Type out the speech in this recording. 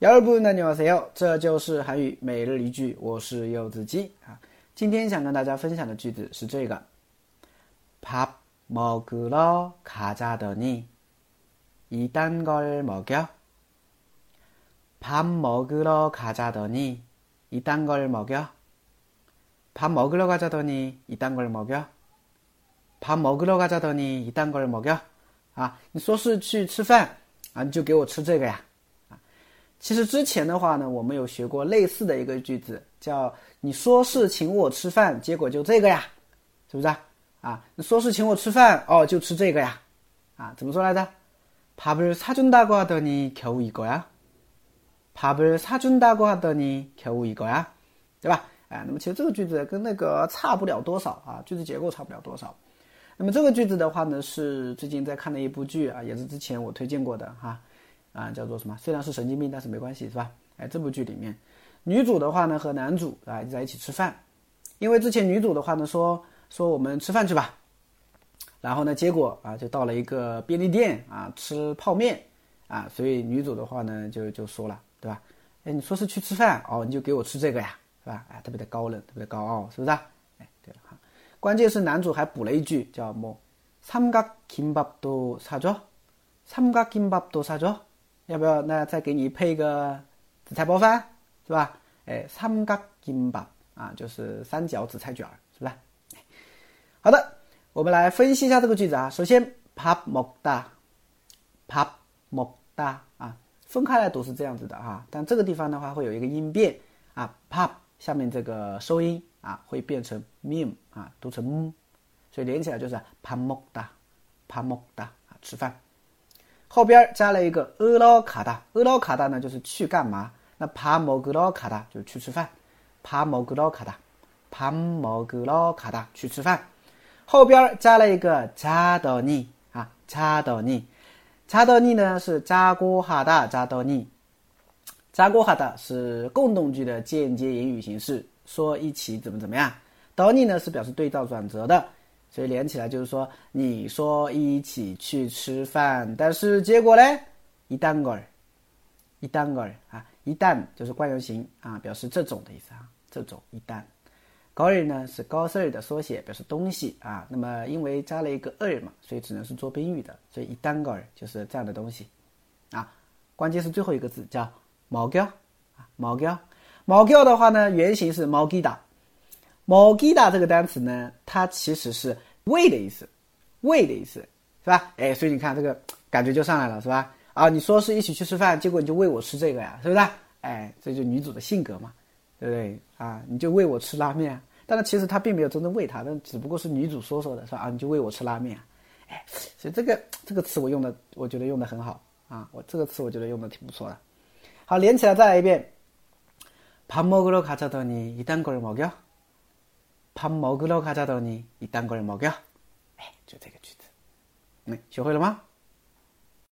여러분안녕하세요，这就是韩语每日一句，我是柚子鸡啊。今天想跟大家分享的句子是这个：밥먹으러가자더니이딴걸먹여밥먹으러가자더니이딴걸먹여밥먹으러가자더니이딴걸먹여밥먹으러가자더니이딴걸먹여啊，你说是去吃饭啊，你就给我吃这个呀。 其实之前的话呢，我们有学过类似的一个句子，叫你说是请我吃饭，结果就这个呀，是不是啊？啊，你说是请我吃饭，哦，就吃这个呀，啊，怎么说来着？밥을사준다고하더니겨우이거 야， 밥을사준다고하더니겨우이거 야， 对吧？哎，那么其实这个句子跟那个差不了多少啊，句子结构差不了多少。那么这个句子的话呢，是最近在看的一部剧啊，也是之前我推荐过的哈。啊， 叫做什么？虽然是神经病，但是没关系，是吧？哎，这部剧里面，女主的话呢和男主啊在一起吃饭，因为之前女主的话呢说说我们吃饭去吧，然后呢结果啊就到了一个便利店啊吃泡面啊，所以女主的话呢就就说了，对吧？哎，你说是去吃饭哦，你就给我吃这个呀，是吧？哎，特别的高冷，特别的高傲，是不是？哎，对了哈，关键是男主还补了一句叫么？삼각김밥도사 줘， 삼각김밥도사 줘。 要不要？那再给你配一个紫菜包饭，是吧？哎，三角金吧，啊，就是三角紫菜卷儿，是吧？好的，我们来分析一下这个句子啊。首先，밥 먹 다， 밥 먹 다， 啊，分开来读是这样子的哈，但这个地方的话会有一个音变啊，밥下面这个收音啊会变成 m 啊，读成 m，所以连起来就是밥 먹 다， 밥 먹 다， 啊，吃饭。 后边加了一个阿劳卡达，俄劳卡达呢就是去干嘛？那帕某格劳卡达就是去吃饭，帕某格劳卡达，帕某格劳卡达去吃饭。后边加了一个加德尼啊，加德尼，加德尼呢是扎古哈达扎德尼，扎古哈达是共动句的间接言语形式，说一起怎么怎么样。德尼呢是表示对照转折的。所以连起来就是说，你说一起去吃饭，但是结果呢？一旦个儿，一旦个儿啊，一旦就是惯用型啊，表示这种的意思啊，这种一旦。高尔呢是高斯尔的缩写，表示东西啊。那么因为加了一个尔嘛，所以只能是做宾语的，所以一旦个儿就是这样的东西啊。关键是最后一个字叫毛胶啊，毛胶，毛胶的话呢，原型是毛吉达。毛吉达这个单词呢，它其实是喂的意思，喂的意思，是吧？哎，所以你看这个感觉就上来了，是吧？啊，你说是一起去吃饭，结果你就喂我吃这个呀，是不是？哎，这就女主的性格嘛，对不对？啊，你就喂我吃拉面，但是其实他并没有真正喂他，但只不过是女主说说的，是吧？啊，你就喂我吃拉面，哎，所以这个这个词我用的，我觉得用的很好啊，我这个词我觉得用的挺不错的。好，连起来再来一遍。밥먹으러가자더니이딴걸먹여 밥 먹으러 가자더니 이딴 걸 먹여? 네, 저 되게 취드. 네, 쇼了吗